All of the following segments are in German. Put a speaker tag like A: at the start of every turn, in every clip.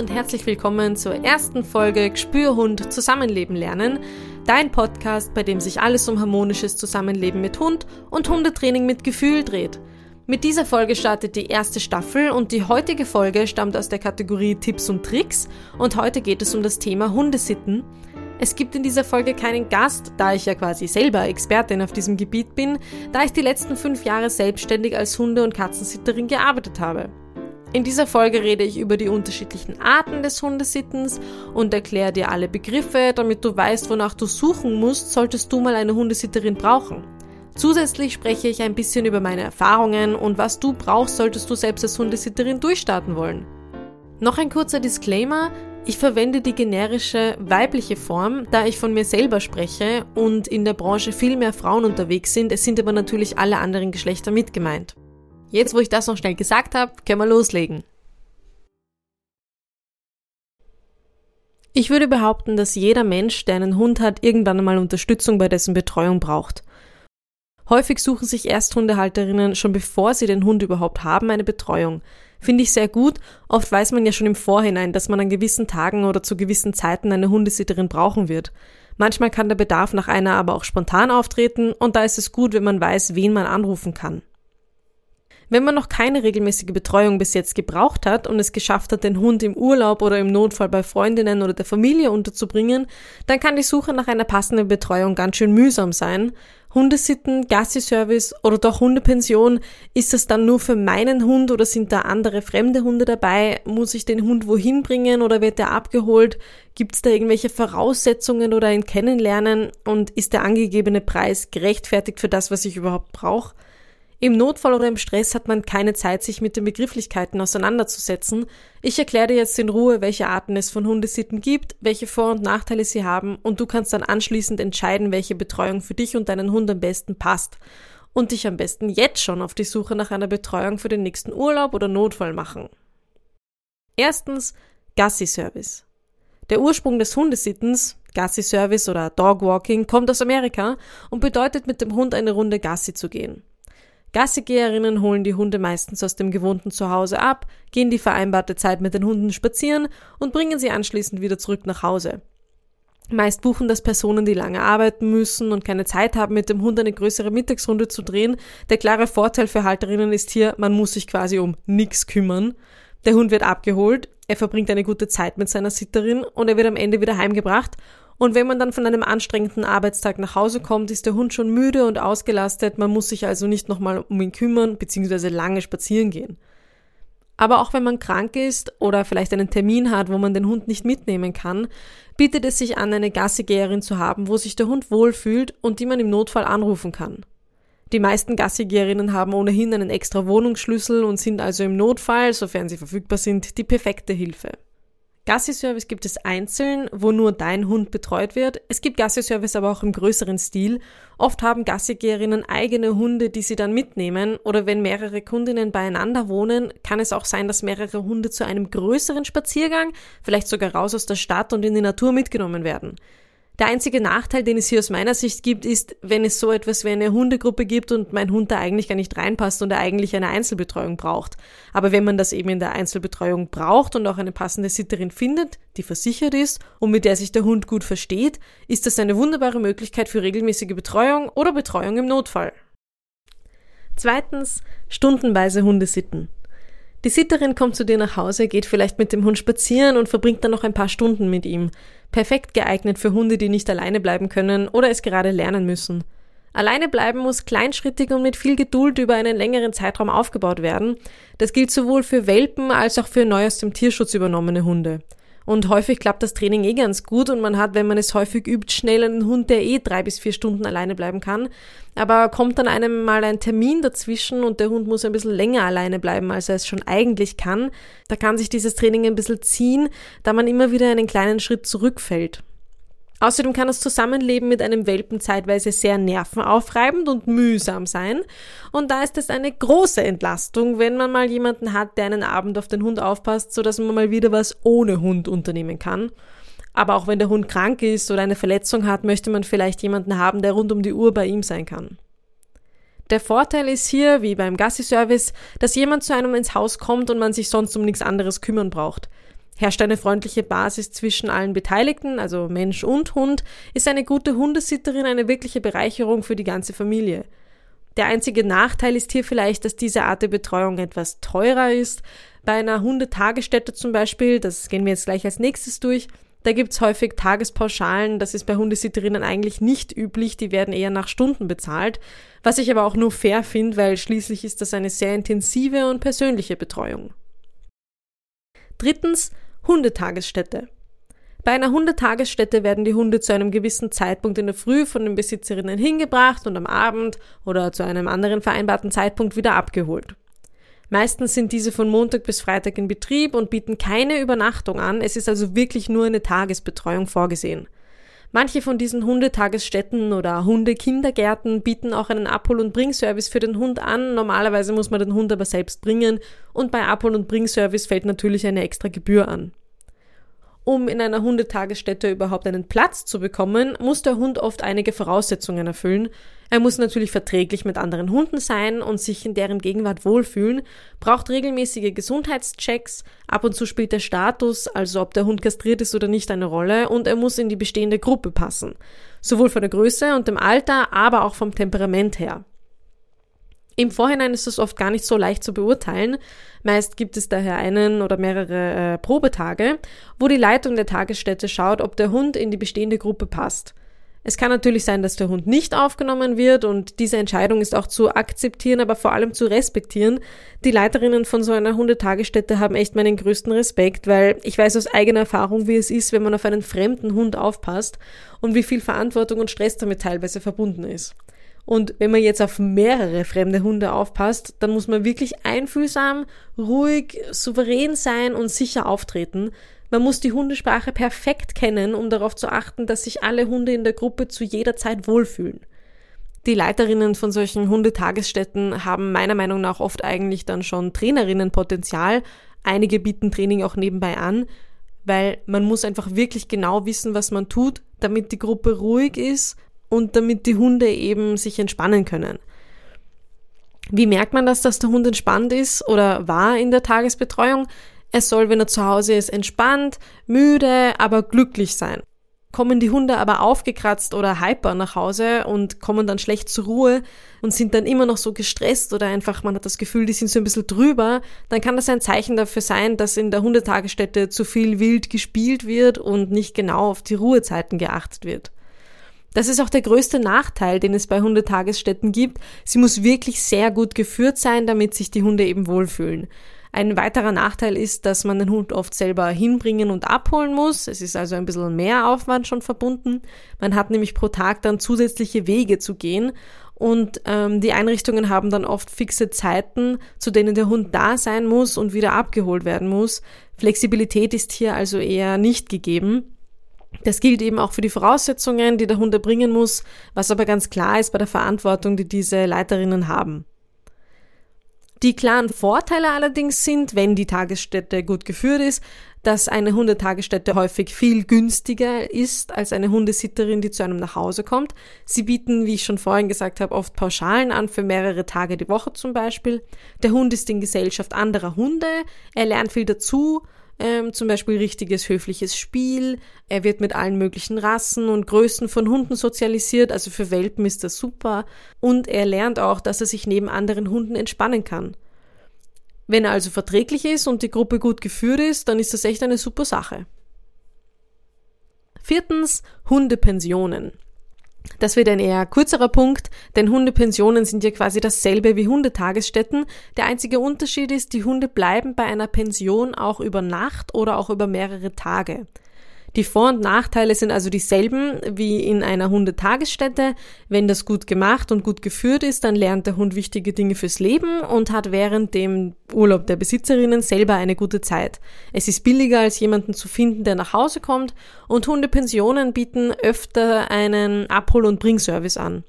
A: und herzlich willkommen zur ersten Folge Spürhund Zusammenleben lernen, dein Podcast, bei dem sich alles um harmonisches Zusammenleben mit Hund und Hundetraining mit Gefühl dreht. Mit dieser Folge startet die erste Staffel und die heutige Folge stammt aus der Kategorie Tipps und Tricks und heute geht es um das Thema Hundesitten. Es gibt in dieser Folge keinen Gast, da ich ja quasi selber Expertin auf diesem Gebiet bin, da ich die letzten fünf Jahre selbstständig als Hunde- und Katzensitterin gearbeitet habe. In dieser Folge rede ich über die unterschiedlichen Arten des Hundesittens und erkläre dir alle Begriffe, damit du weißt, wonach du suchen musst, solltest du mal eine Hundesitterin brauchen. Zusätzlich spreche ich ein bisschen über meine Erfahrungen und was du brauchst, solltest du selbst als Hundesitterin durchstarten wollen. Noch ein kurzer Disclaimer. Ich verwende die generische weibliche Form, da ich von mir selber spreche und in der Branche viel mehr Frauen unterwegs sind. Es sind aber natürlich alle anderen Geschlechter mit gemeint. Jetzt, wo ich das noch schnell gesagt habe, können wir loslegen. Ich würde behaupten, dass jeder Mensch, der einen Hund hat, irgendwann einmal Unterstützung bei dessen Betreuung braucht. Häufig suchen sich Ersthundehalterinnen schon bevor sie den Hund überhaupt haben eine Betreuung. Finde ich sehr gut. Oft weiß man ja schon im Vorhinein, dass man an gewissen Tagen oder zu gewissen Zeiten eine Hundesitterin brauchen wird. Manchmal kann der Bedarf nach einer aber auch spontan auftreten und da ist es gut, wenn man weiß, wen man anrufen kann. Wenn man noch keine regelmäßige Betreuung bis jetzt gebraucht hat und es geschafft hat, den Hund im Urlaub oder im Notfall bei Freundinnen oder der Familie unterzubringen, dann kann die Suche nach einer passenden Betreuung ganz schön mühsam sein. Hundesitten, Gassi-Service oder doch Hundepension, ist das dann nur für meinen Hund oder sind da andere fremde Hunde dabei? Muss ich den Hund wohin bringen oder wird er abgeholt? Gibt es da irgendwelche Voraussetzungen oder ein Kennenlernen? Und ist der angegebene Preis gerechtfertigt für das, was ich überhaupt brauche? Im Notfall oder im Stress hat man keine Zeit, sich mit den Begrifflichkeiten auseinanderzusetzen. Ich erkläre dir jetzt in Ruhe, welche Arten es von Hundesitten gibt, welche Vor- und Nachteile sie haben und du kannst dann anschließend entscheiden, welche Betreuung für dich und deinen Hund am besten passt und dich am besten jetzt schon auf die Suche nach einer Betreuung für den nächsten Urlaub oder Notfall machen. Erstens Gassi-Service. Der Ursprung des Hundesittens, Gassi-Service oder Dogwalking, kommt aus Amerika und bedeutet mit dem Hund eine Runde Gassi zu gehen. Gassigeherinnen holen die Hunde meistens aus dem gewohnten Zuhause ab, gehen die vereinbarte Zeit mit den Hunden spazieren und bringen sie anschließend wieder zurück nach Hause. Meist buchen das Personen, die lange arbeiten müssen und keine Zeit haben, mit dem Hund eine größere Mittagsrunde zu drehen. Der klare Vorteil für Halterinnen ist hier, man muss sich quasi um nichts kümmern. Der Hund wird abgeholt, er verbringt eine gute Zeit mit seiner Sitterin und er wird am Ende wieder heimgebracht und wenn man dann von einem anstrengenden Arbeitstag nach Hause kommt, ist der Hund schon müde und ausgelastet. Man muss sich also nicht nochmal um ihn kümmern bzw. lange spazieren gehen. Aber auch wenn man krank ist oder vielleicht einen Termin hat, wo man den Hund nicht mitnehmen kann, bietet es sich an, eine Gassigeherin zu haben, wo sich der Hund wohlfühlt und die man im Notfall anrufen kann. Die meisten Gassigeherinnen haben ohnehin einen extra Wohnungsschlüssel und sind also im Notfall, sofern sie verfügbar sind, die perfekte Hilfe. Gassi-Service gibt es einzeln, wo nur dein Hund betreut wird. Es gibt Gassi-Service aber auch im größeren Stil. Oft haben Gassigeherinnen eigene Hunde, die sie dann mitnehmen. Oder wenn mehrere Kundinnen beieinander wohnen, kann es auch sein, dass mehrere Hunde zu einem größeren Spaziergang, vielleicht sogar raus aus der Stadt und in die Natur mitgenommen werden. Der einzige Nachteil, den es hier aus meiner Sicht gibt, ist, wenn es so etwas wie eine Hundegruppe gibt und mein Hund da eigentlich gar nicht reinpasst und er eigentlich eine Einzelbetreuung braucht. Aber wenn man das eben in der Einzelbetreuung braucht und auch eine passende Sitterin findet, die versichert ist und mit der sich der Hund gut versteht, ist das eine wunderbare Möglichkeit für regelmäßige Betreuung oder Betreuung im Notfall. Zweitens, stundenweise Hundesitten. Die Sitterin kommt zu dir nach Hause, geht vielleicht mit dem Hund spazieren und verbringt dann noch ein paar Stunden mit ihm. Perfekt geeignet für Hunde, die nicht alleine bleiben können oder es gerade lernen müssen. Alleine bleiben muss kleinschrittig und mit viel Geduld über einen längeren Zeitraum aufgebaut werden. Das gilt sowohl für Welpen als auch für neu aus dem Tierschutz übernommene Hunde. Und häufig klappt das Training eh ganz gut und man hat, wenn man es häufig übt, schnell einen Hund, der eh drei bis vier Stunden alleine bleiben kann. Aber kommt dann einem mal ein Termin dazwischen und der Hund muss ein bisschen länger alleine bleiben, als er es schon eigentlich kann, da kann sich dieses Training ein bisschen ziehen, da man immer wieder einen kleinen Schritt zurückfällt. Außerdem kann das Zusammenleben mit einem Welpen zeitweise sehr nervenaufreibend und mühsam sein. Und da ist es eine große Entlastung, wenn man mal jemanden hat, der einen Abend auf den Hund aufpasst, sodass man mal wieder was ohne Hund unternehmen kann. Aber auch wenn der Hund krank ist oder eine Verletzung hat, möchte man vielleicht jemanden haben, der rund um die Uhr bei ihm sein kann. Der Vorteil ist hier, wie beim Gassi-Service, dass jemand zu einem ins Haus kommt und man sich sonst um nichts anderes kümmern braucht. Herrscht eine freundliche Basis zwischen allen Beteiligten, also Mensch und Hund, ist eine gute Hundesitterin eine wirkliche Bereicherung für die ganze Familie. Der einzige Nachteil ist hier vielleicht, dass diese Art der Betreuung etwas teurer ist. Bei einer Hundetagesstätte zum Beispiel, das gehen wir jetzt gleich als nächstes durch, da gibt's häufig Tagespauschalen, das ist bei Hundesitterinnen eigentlich nicht üblich, die werden eher nach Stunden bezahlt, was ich aber auch nur fair finde, weil schließlich ist das eine sehr intensive und persönliche Betreuung. Drittens, Hundetagesstätte. Bei einer Hundetagesstätte werden die Hunde zu einem gewissen Zeitpunkt in der Früh von den Besitzerinnen hingebracht und am Abend oder zu einem anderen vereinbarten Zeitpunkt wieder abgeholt. Meistens sind diese von Montag bis Freitag in Betrieb und bieten keine Übernachtung an, es ist also wirklich nur eine Tagesbetreuung vorgesehen. Manche von diesen Hundetagesstätten oder Hundekindergärten bieten auch einen Abhol- und Bringservice für den Hund an. Normalerweise muss man den Hund aber selbst bringen und bei Abhol- und Bringservice fällt natürlich eine extra Gebühr an. Um in einer Hundetagesstätte überhaupt einen Platz zu bekommen, muss der Hund oft einige Voraussetzungen erfüllen. Er muss natürlich verträglich mit anderen Hunden sein und sich in deren Gegenwart wohlfühlen, braucht regelmäßige Gesundheitschecks, ab und zu spielt der Status, also ob der Hund kastriert ist oder nicht, eine Rolle und er muss in die bestehende Gruppe passen. Sowohl von der Größe und dem Alter, aber auch vom Temperament her. Im Vorhinein ist es oft gar nicht so leicht zu beurteilen. Meist gibt es daher einen oder mehrere äh, Probetage, wo die Leitung der Tagesstätte schaut, ob der Hund in die bestehende Gruppe passt. Es kann natürlich sein, dass der Hund nicht aufgenommen wird und diese Entscheidung ist auch zu akzeptieren, aber vor allem zu respektieren. Die Leiterinnen von so einer Hundetagesstätte haben echt meinen größten Respekt, weil ich weiß aus eigener Erfahrung, wie es ist, wenn man auf einen fremden Hund aufpasst und wie viel Verantwortung und Stress damit teilweise verbunden ist. Und wenn man jetzt auf mehrere fremde Hunde aufpasst, dann muss man wirklich einfühlsam, ruhig, souverän sein und sicher auftreten. Man muss die Hundesprache perfekt kennen, um darauf zu achten, dass sich alle Hunde in der Gruppe zu jeder Zeit wohlfühlen. Die Leiterinnen von solchen Hundetagesstätten haben meiner Meinung nach oft eigentlich dann schon Trainerinnenpotenzial. Einige bieten Training auch nebenbei an, weil man muss einfach wirklich genau wissen, was man tut, damit die Gruppe ruhig ist und damit die Hunde eben sich entspannen können. Wie merkt man das, dass der Hund entspannt ist oder war in der Tagesbetreuung? Er soll, wenn er zu Hause ist, entspannt, müde, aber glücklich sein. Kommen die Hunde aber aufgekratzt oder hyper nach Hause und kommen dann schlecht zur Ruhe und sind dann immer noch so gestresst oder einfach man hat das Gefühl, die sind so ein bisschen drüber, dann kann das ein Zeichen dafür sein, dass in der Hundetagesstätte zu viel wild gespielt wird und nicht genau auf die Ruhezeiten geachtet wird. Das ist auch der größte Nachteil, den es bei Hundetagesstätten gibt. Sie muss wirklich sehr gut geführt sein, damit sich die Hunde eben wohlfühlen. Ein weiterer Nachteil ist, dass man den Hund oft selber hinbringen und abholen muss. Es ist also ein bisschen mehr Aufwand schon verbunden. Man hat nämlich pro Tag dann zusätzliche Wege zu gehen und ähm, die Einrichtungen haben dann oft fixe Zeiten, zu denen der Hund da sein muss und wieder abgeholt werden muss. Flexibilität ist hier also eher nicht gegeben. Das gilt eben auch für die Voraussetzungen, die der Hund erbringen muss, was aber ganz klar ist bei der Verantwortung, die diese Leiterinnen haben. Die klaren Vorteile allerdings sind, wenn die Tagesstätte gut geführt ist, dass eine Hundetagesstätte häufig viel günstiger ist als eine Hundesitterin, die zu einem nach Hause kommt. Sie bieten, wie ich schon vorhin gesagt habe, oft Pauschalen an für mehrere Tage die Woche zum Beispiel. Der Hund ist in Gesellschaft anderer Hunde, er lernt viel dazu ähm, zum Beispiel richtiges höfliches Spiel. Er wird mit allen möglichen Rassen und Größen von Hunden sozialisiert, also für Welpen ist das super. Und er lernt auch, dass er sich neben anderen Hunden entspannen kann. Wenn er also verträglich ist und die Gruppe gut geführt ist, dann ist das echt eine super Sache. Viertens, Hundepensionen. Das wird ein eher kürzerer Punkt, denn Hundepensionen sind ja quasi dasselbe wie Hundetagesstätten. Der einzige Unterschied ist, die Hunde bleiben bei einer Pension auch über Nacht oder auch über mehrere Tage. Die Vor- und Nachteile sind also dieselben wie in einer Hundetagesstätte. Wenn das gut gemacht und gut geführt ist, dann lernt der Hund wichtige Dinge fürs Leben und hat während dem Urlaub der Besitzerinnen selber eine gute Zeit. Es ist billiger als jemanden zu finden, der nach Hause kommt und Hundepensionen bieten öfter einen Abhol- und Bringservice an.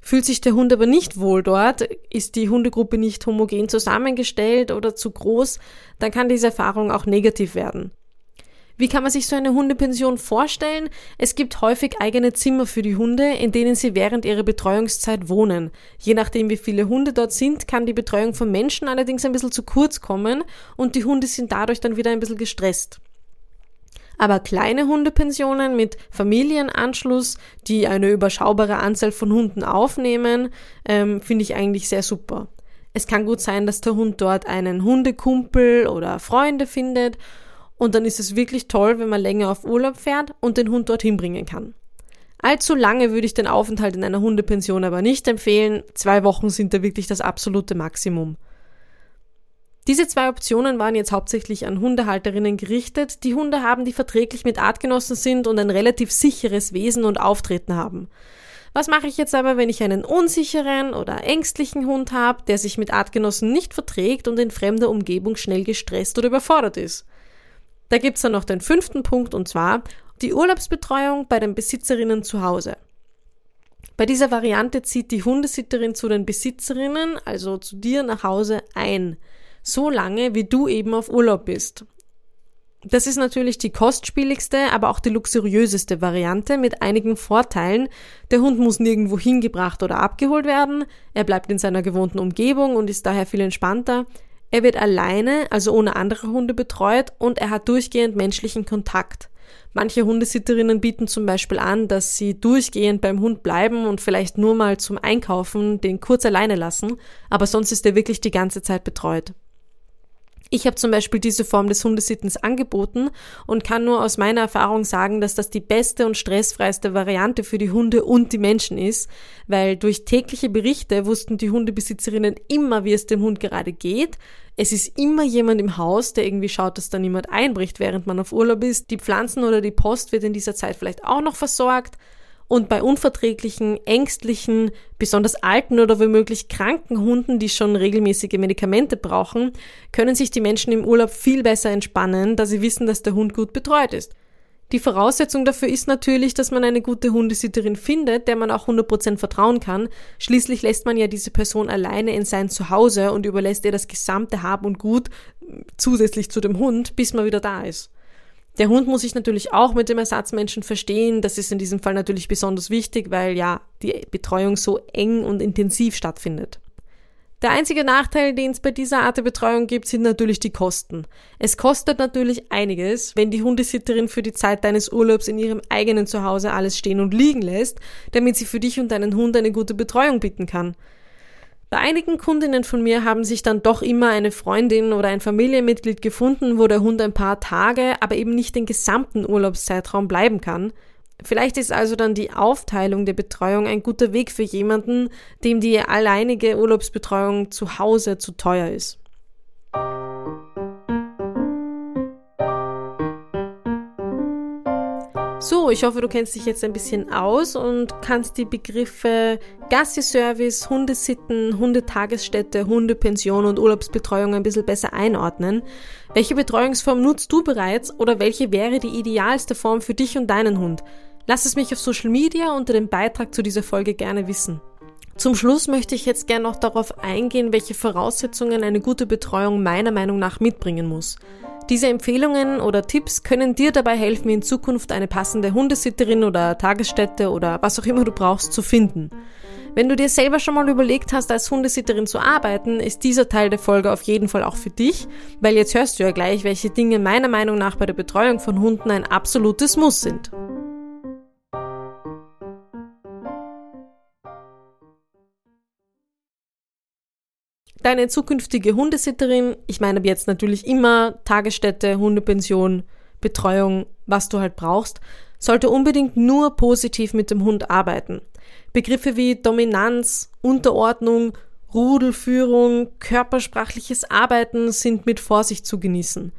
A: Fühlt sich der Hund aber nicht wohl dort, ist die Hundegruppe nicht homogen zusammengestellt oder zu groß, dann kann diese Erfahrung auch negativ werden. Wie kann man sich so eine Hundepension vorstellen? Es gibt häufig eigene Zimmer für die Hunde, in denen sie während ihrer Betreuungszeit wohnen. Je nachdem, wie viele Hunde dort sind, kann die Betreuung von Menschen allerdings ein bisschen zu kurz kommen und die Hunde sind dadurch dann wieder ein bisschen gestresst. Aber kleine Hundepensionen mit Familienanschluss, die eine überschaubare Anzahl von Hunden aufnehmen, ähm, finde ich eigentlich sehr super. Es kann gut sein, dass der Hund dort einen Hundekumpel oder Freunde findet und dann ist es wirklich toll, wenn man länger auf Urlaub fährt und den Hund dorthin bringen kann. Allzu lange würde ich den Aufenthalt in einer Hundepension aber nicht empfehlen. Zwei Wochen sind da wirklich das absolute Maximum. Diese zwei Optionen waren jetzt hauptsächlich an Hundehalterinnen gerichtet, die Hunde haben, die verträglich mit Artgenossen sind und ein relativ sicheres Wesen und Auftreten haben. Was mache ich jetzt aber, wenn ich einen unsicheren oder ängstlichen Hund habe, der sich mit Artgenossen nicht verträgt und in fremder Umgebung schnell gestresst oder überfordert ist? Da gibt's dann noch den fünften Punkt und zwar die Urlaubsbetreuung bei den Besitzerinnen zu Hause. Bei dieser Variante zieht die Hundesitterin zu den Besitzerinnen, also zu dir nach Hause ein. So lange, wie du eben auf Urlaub bist. Das ist natürlich die kostspieligste, aber auch die luxuriöseste Variante mit einigen Vorteilen. Der Hund muss nirgendwo hingebracht oder abgeholt werden, er bleibt in seiner gewohnten Umgebung und ist daher viel entspannter. Er wird alleine, also ohne andere Hunde betreut und er hat durchgehend menschlichen Kontakt. Manche Hundesitterinnen bieten zum Beispiel an, dass sie durchgehend beim Hund bleiben und vielleicht nur mal zum Einkaufen den kurz alleine lassen, aber sonst ist er wirklich die ganze Zeit betreut. Ich habe zum Beispiel diese Form des Hundesittens angeboten und kann nur aus meiner Erfahrung sagen, dass das die beste und stressfreiste Variante für die Hunde und die Menschen ist, weil durch tägliche Berichte wussten die Hundebesitzerinnen immer, wie es dem Hund gerade geht. Es ist immer jemand im Haus, der irgendwie schaut, dass da niemand einbricht, während man auf Urlaub ist. Die Pflanzen oder die Post wird in dieser Zeit vielleicht auch noch versorgt. Und bei unverträglichen, ängstlichen, besonders alten oder womöglich kranken Hunden, die schon regelmäßige Medikamente brauchen, können sich die Menschen im Urlaub viel besser entspannen, da sie wissen, dass der Hund gut betreut ist. Die Voraussetzung dafür ist natürlich, dass man eine gute Hundesitterin findet, der man auch 100% vertrauen kann. Schließlich lässt man ja diese Person alleine in sein Zuhause und überlässt ihr das gesamte Hab und Gut zusätzlich zu dem Hund, bis man wieder da ist. Der Hund muss sich natürlich auch mit dem Ersatzmenschen verstehen. Das ist in diesem Fall natürlich besonders wichtig, weil ja die Betreuung so eng und intensiv stattfindet. Der einzige Nachteil, den es bei dieser Art der Betreuung gibt, sind natürlich die Kosten. Es kostet natürlich einiges, wenn die Hundesitterin für die Zeit deines Urlaubs in ihrem eigenen Zuhause alles stehen und liegen lässt, damit sie für dich und deinen Hund eine gute Betreuung bieten kann. Bei einigen Kundinnen von mir haben sich dann doch immer eine Freundin oder ein Familienmitglied gefunden, wo der Hund ein paar Tage, aber eben nicht den gesamten Urlaubszeitraum bleiben kann. Vielleicht ist also dann die Aufteilung der Betreuung ein guter Weg für jemanden, dem die alleinige Urlaubsbetreuung zu Hause zu teuer ist. So, ich hoffe, du kennst dich jetzt ein bisschen aus und kannst die Begriffe Gassi-Service, Hundesitten, Hundetagesstätte, Hundepension und Urlaubsbetreuung ein bisschen besser einordnen. Welche Betreuungsform nutzt du bereits oder welche wäre die idealste Form für dich und deinen Hund? Lass es mich auf Social Media unter dem Beitrag zu dieser Folge gerne wissen. Zum Schluss möchte ich jetzt gerne noch darauf eingehen, welche Voraussetzungen eine gute Betreuung meiner Meinung nach mitbringen muss. Diese Empfehlungen oder Tipps können dir dabei helfen, in Zukunft eine passende Hundesitterin oder Tagesstätte oder was auch immer du brauchst zu finden. Wenn du dir selber schon mal überlegt hast, als Hundesitterin zu arbeiten, ist dieser Teil der Folge auf jeden Fall auch für dich, weil jetzt hörst du ja gleich, welche Dinge meiner Meinung nach bei der Betreuung von Hunden ein absolutes Muss sind. Deine zukünftige Hundesitterin, ich meine jetzt natürlich immer Tagesstätte, Hundepension, Betreuung, was du halt brauchst, sollte unbedingt nur positiv mit dem Hund arbeiten. Begriffe wie Dominanz, Unterordnung, Rudelführung, körpersprachliches Arbeiten sind mit Vorsicht zu genießen.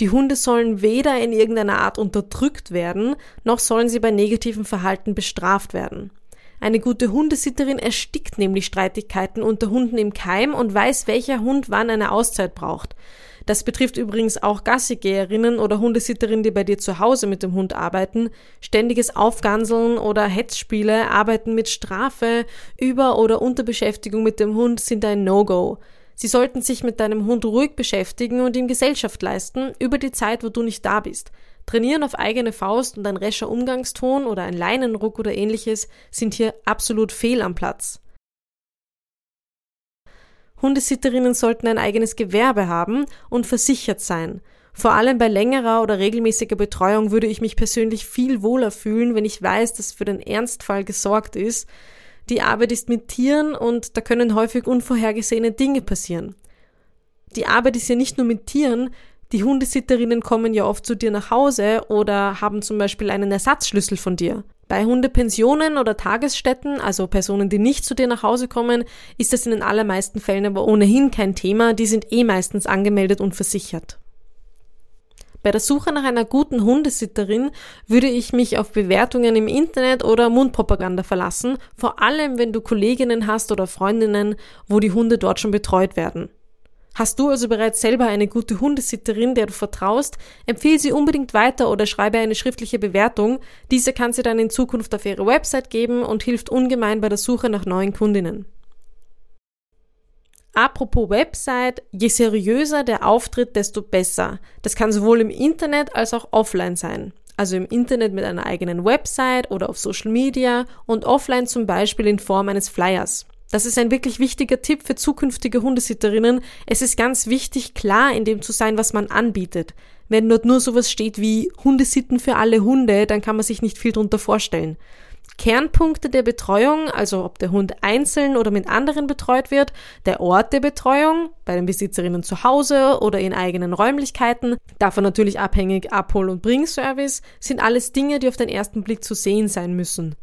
A: Die Hunde sollen weder in irgendeiner Art unterdrückt werden, noch sollen sie bei negativem Verhalten bestraft werden. Eine gute Hundesitterin erstickt nämlich Streitigkeiten unter Hunden im Keim und weiß, welcher Hund wann eine Auszeit braucht. Das betrifft übrigens auch Gassigeherinnen oder Hundesitterinnen, die bei dir zu Hause mit dem Hund arbeiten. Ständiges Aufganseln oder Hetzspiele, Arbeiten mit Strafe, Über- oder Unterbeschäftigung mit dem Hund sind ein No-Go. Sie sollten sich mit deinem Hund ruhig beschäftigen und ihm Gesellschaft leisten über die Zeit, wo du nicht da bist. Trainieren auf eigene Faust und ein rescher Umgangston oder ein Leinenruck oder ähnliches sind hier absolut fehl am Platz. Hundesitterinnen sollten ein eigenes Gewerbe haben und versichert sein. Vor allem bei längerer oder regelmäßiger Betreuung würde ich mich persönlich viel wohler fühlen, wenn ich weiß, dass für den Ernstfall gesorgt ist. Die Arbeit ist mit Tieren und da können häufig unvorhergesehene Dinge passieren. Die Arbeit ist ja nicht nur mit Tieren, die Hundesitterinnen kommen ja oft zu dir nach Hause oder haben zum Beispiel einen Ersatzschlüssel von dir. Bei Hundepensionen oder Tagesstätten, also Personen, die nicht zu dir nach Hause kommen, ist das in den allermeisten Fällen aber ohnehin kein Thema, die sind eh meistens angemeldet und versichert. Bei der Suche nach einer guten Hundesitterin würde ich mich auf Bewertungen im Internet oder Mundpropaganda verlassen, vor allem wenn du Kolleginnen hast oder Freundinnen, wo die Hunde dort schon betreut werden. Hast du also bereits selber eine gute Hundesitterin, der du vertraust, empfehle sie unbedingt weiter oder schreibe eine schriftliche Bewertung. Diese kann sie dann in Zukunft auf ihre Website geben und hilft ungemein bei der Suche nach neuen Kundinnen. Apropos Website, je seriöser der Auftritt, desto besser. Das kann sowohl im Internet als auch offline sein. Also im Internet mit einer eigenen Website oder auf Social Media und offline zum Beispiel in Form eines Flyers. Das ist ein wirklich wichtiger Tipp für zukünftige Hundesitterinnen. Es ist ganz wichtig, klar in dem zu sein, was man anbietet. Wenn dort nur sowas steht wie Hundesitten für alle Hunde, dann kann man sich nicht viel darunter vorstellen. Kernpunkte der Betreuung, also ob der Hund einzeln oder mit anderen betreut wird, der Ort der Betreuung, bei den Besitzerinnen zu Hause oder in eigenen Räumlichkeiten, davon natürlich abhängig Abhol- und Bringservice, sind alles Dinge, die auf den ersten Blick zu sehen sein müssen.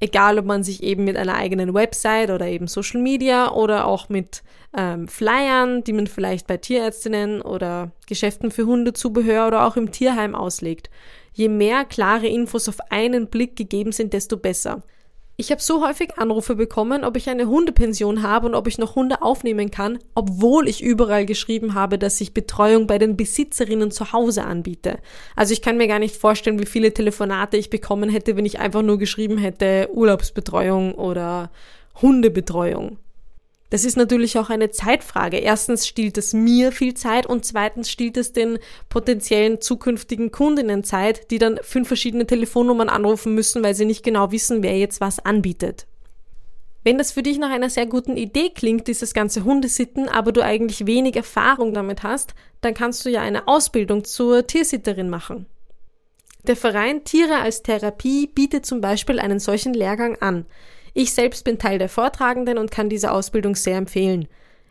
A: Egal, ob man sich eben mit einer eigenen Website oder eben Social Media oder auch mit ähm, Flyern, die man vielleicht bei Tierärztinnen oder Geschäften für Hundezubehör oder auch im Tierheim auslegt. Je mehr klare Infos auf einen Blick gegeben sind, desto besser. Ich habe so häufig Anrufe bekommen, ob ich eine Hundepension habe und ob ich noch Hunde aufnehmen kann, obwohl ich überall geschrieben habe, dass ich Betreuung bei den Besitzerinnen zu Hause anbiete. Also ich kann mir gar nicht vorstellen, wie viele Telefonate ich bekommen hätte, wenn ich einfach nur geschrieben hätte Urlaubsbetreuung oder Hundebetreuung. Das ist natürlich auch eine Zeitfrage. Erstens stiehlt es mir viel Zeit und zweitens stiehlt es den potenziellen zukünftigen Kundinnen Zeit, die dann fünf verschiedene Telefonnummern anrufen müssen, weil sie nicht genau wissen, wer jetzt was anbietet. Wenn das für dich nach einer sehr guten Idee klingt, dieses ganze Hundesitten, aber du eigentlich wenig Erfahrung damit hast, dann kannst du ja eine Ausbildung zur Tiersitterin machen. Der Verein Tiere als Therapie bietet zum Beispiel einen solchen Lehrgang an. Ich selbst bin Teil der Vortragenden und kann diese Ausbildung sehr empfehlen.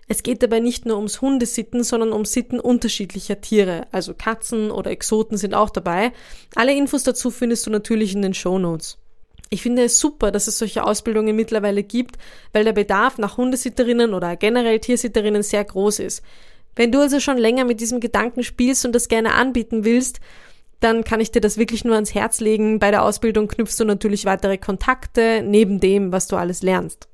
A: Es geht dabei nicht nur ums Hundesitten, sondern um Sitten unterschiedlicher Tiere, also Katzen oder Exoten sind auch dabei. Alle Infos dazu findest du natürlich in den Show Notes. Ich finde es super, dass es solche Ausbildungen mittlerweile gibt, weil der Bedarf nach Hundesitterinnen oder generell Tiersitterinnen sehr groß ist. Wenn du also schon länger mit diesem Gedanken spielst und das gerne anbieten willst, dann kann ich dir das wirklich nur ans Herz legen. Bei der Ausbildung knüpfst du natürlich weitere Kontakte neben dem, was du alles lernst.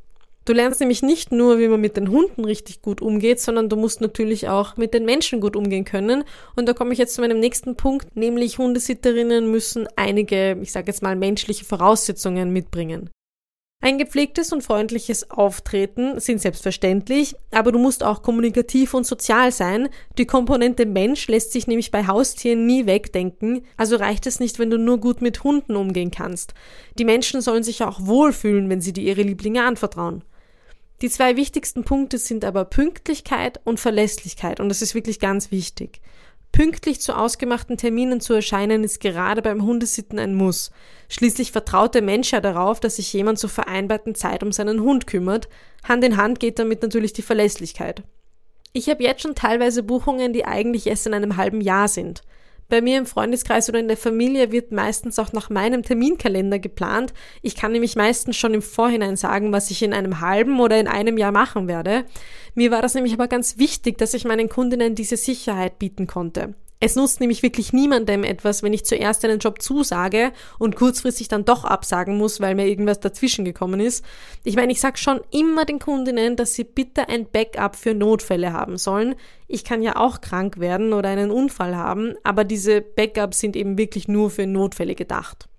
A: Du lernst nämlich nicht nur, wie man mit den Hunden richtig gut umgeht, sondern du musst natürlich auch mit den Menschen gut umgehen können. Und da komme ich jetzt zu meinem nächsten Punkt, nämlich Hundesitterinnen müssen einige, ich sage jetzt mal, menschliche Voraussetzungen mitbringen. Ein gepflegtes und freundliches Auftreten sind selbstverständlich, aber du musst auch kommunikativ und sozial sein. Die Komponente Mensch lässt sich nämlich bei Haustieren nie wegdenken, also reicht es nicht, wenn du nur gut mit Hunden umgehen kannst. Die Menschen sollen sich auch wohlfühlen, wenn sie dir ihre Lieblinge anvertrauen. Die zwei wichtigsten Punkte sind aber Pünktlichkeit und Verlässlichkeit und das ist wirklich ganz wichtig. Pünktlich zu ausgemachten Terminen zu erscheinen, ist gerade beim Hundesitten ein Muss. Schließlich vertraut der Mensch ja darauf, dass sich jemand zur vereinbarten Zeit um seinen Hund kümmert. Hand in Hand geht damit natürlich die Verlässlichkeit. Ich habe jetzt schon teilweise Buchungen, die eigentlich erst in einem halben Jahr sind. Bei mir im Freundeskreis oder in der Familie wird meistens auch nach meinem Terminkalender geplant. Ich kann nämlich meistens schon im Vorhinein sagen, was ich in einem halben oder in einem Jahr machen werde. Mir war das nämlich aber ganz wichtig, dass ich meinen Kundinnen diese Sicherheit bieten konnte. Es nutzt nämlich wirklich niemandem etwas, wenn ich zuerst einen Job zusage und kurzfristig dann doch absagen muss, weil mir irgendwas dazwischen gekommen ist. Ich meine, ich sage schon immer den Kundinnen, dass sie bitte ein Backup für Notfälle haben sollen. Ich kann ja auch krank werden oder einen Unfall haben, aber diese Backups sind eben wirklich nur für Notfälle gedacht.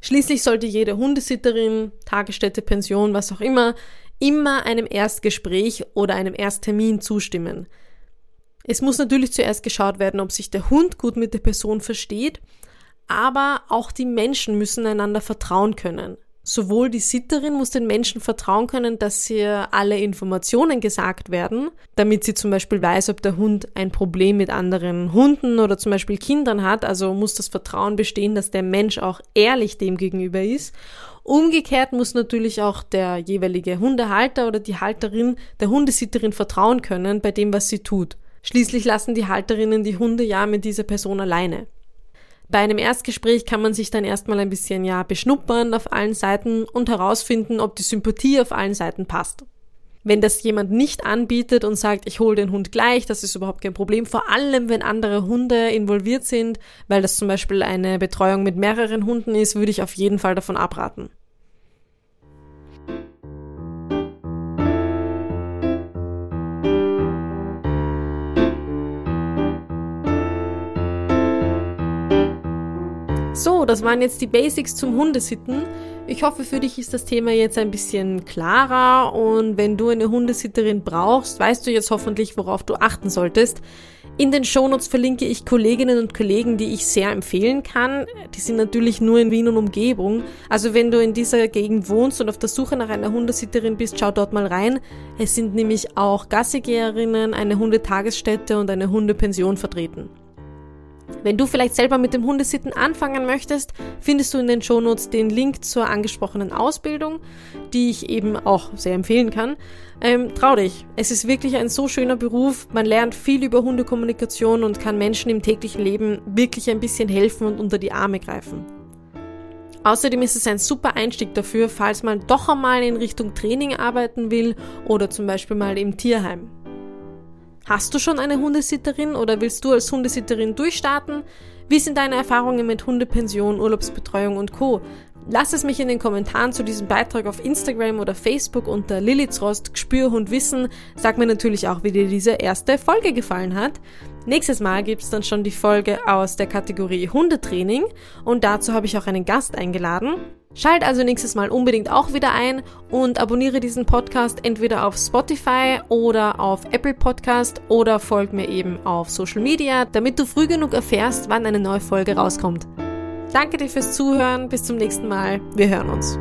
A: Schließlich sollte jede Hundesitterin, Tagesstätte, Pension, was auch immer, immer einem Erstgespräch oder einem Ersttermin zustimmen. Es muss natürlich zuerst geschaut werden, ob sich der Hund gut mit der Person versteht, aber auch die Menschen müssen einander vertrauen können. Sowohl die Sitterin muss den Menschen vertrauen können, dass ihr alle Informationen gesagt werden, damit sie zum Beispiel weiß, ob der Hund ein Problem mit anderen Hunden oder zum Beispiel Kindern hat. Also muss das Vertrauen bestehen, dass der Mensch auch ehrlich dem gegenüber ist. Umgekehrt muss natürlich auch der jeweilige Hundehalter oder die Halterin der Hundesitterin vertrauen können bei dem, was sie tut. Schließlich lassen die Halterinnen die Hunde ja mit dieser Person alleine. Bei einem Erstgespräch kann man sich dann erstmal ein bisschen ja beschnuppern auf allen Seiten und herausfinden, ob die Sympathie auf allen Seiten passt. Wenn das jemand nicht anbietet und sagt, ich hole den Hund gleich, das ist überhaupt kein Problem, vor allem wenn andere Hunde involviert sind, weil das zum Beispiel eine Betreuung mit mehreren Hunden ist, würde ich auf jeden Fall davon abraten. So, das waren jetzt die Basics zum Hundesitten. Ich hoffe, für dich ist das Thema jetzt ein bisschen klarer und wenn du eine Hundesitterin brauchst, weißt du jetzt hoffentlich, worauf du achten solltest. In den Shownotes verlinke ich Kolleginnen und Kollegen, die ich sehr empfehlen kann. Die sind natürlich nur in Wien und Umgebung. Also wenn du in dieser Gegend wohnst und auf der Suche nach einer Hundesitterin bist, schau dort mal rein. Es sind nämlich auch Gassigeherinnen, eine Hundetagesstätte und eine Hundepension vertreten. Wenn du vielleicht selber mit dem Hundesitten anfangen möchtest, findest du in den Shownotes den Link zur angesprochenen Ausbildung, die ich eben auch sehr empfehlen kann. Ähm, trau dich, es ist wirklich ein so schöner Beruf. Man lernt viel über Hundekommunikation und kann Menschen im täglichen Leben wirklich ein bisschen helfen und unter die Arme greifen. Außerdem ist es ein super Einstieg dafür, falls man doch einmal in Richtung Training arbeiten will oder zum Beispiel mal im Tierheim. Hast du schon eine Hundesitterin oder willst du als Hundesitterin durchstarten? Wie sind deine Erfahrungen mit Hundepension, Urlaubsbetreuung und Co? Lass es mich in den Kommentaren zu diesem Beitrag auf Instagram oder Facebook unter Lilithrost Spürhund wissen. Sag mir natürlich auch, wie dir diese erste Folge gefallen hat. Nächstes Mal gibt's dann schon die Folge aus der Kategorie Hundetraining und dazu habe ich auch einen Gast eingeladen. Schalt also nächstes Mal unbedingt auch wieder ein und abonniere diesen Podcast entweder auf Spotify oder auf Apple Podcast oder folg mir eben auf Social Media, damit du früh genug erfährst, wann eine neue Folge rauskommt. Danke dir fürs Zuhören, bis zum nächsten Mal, wir hören uns.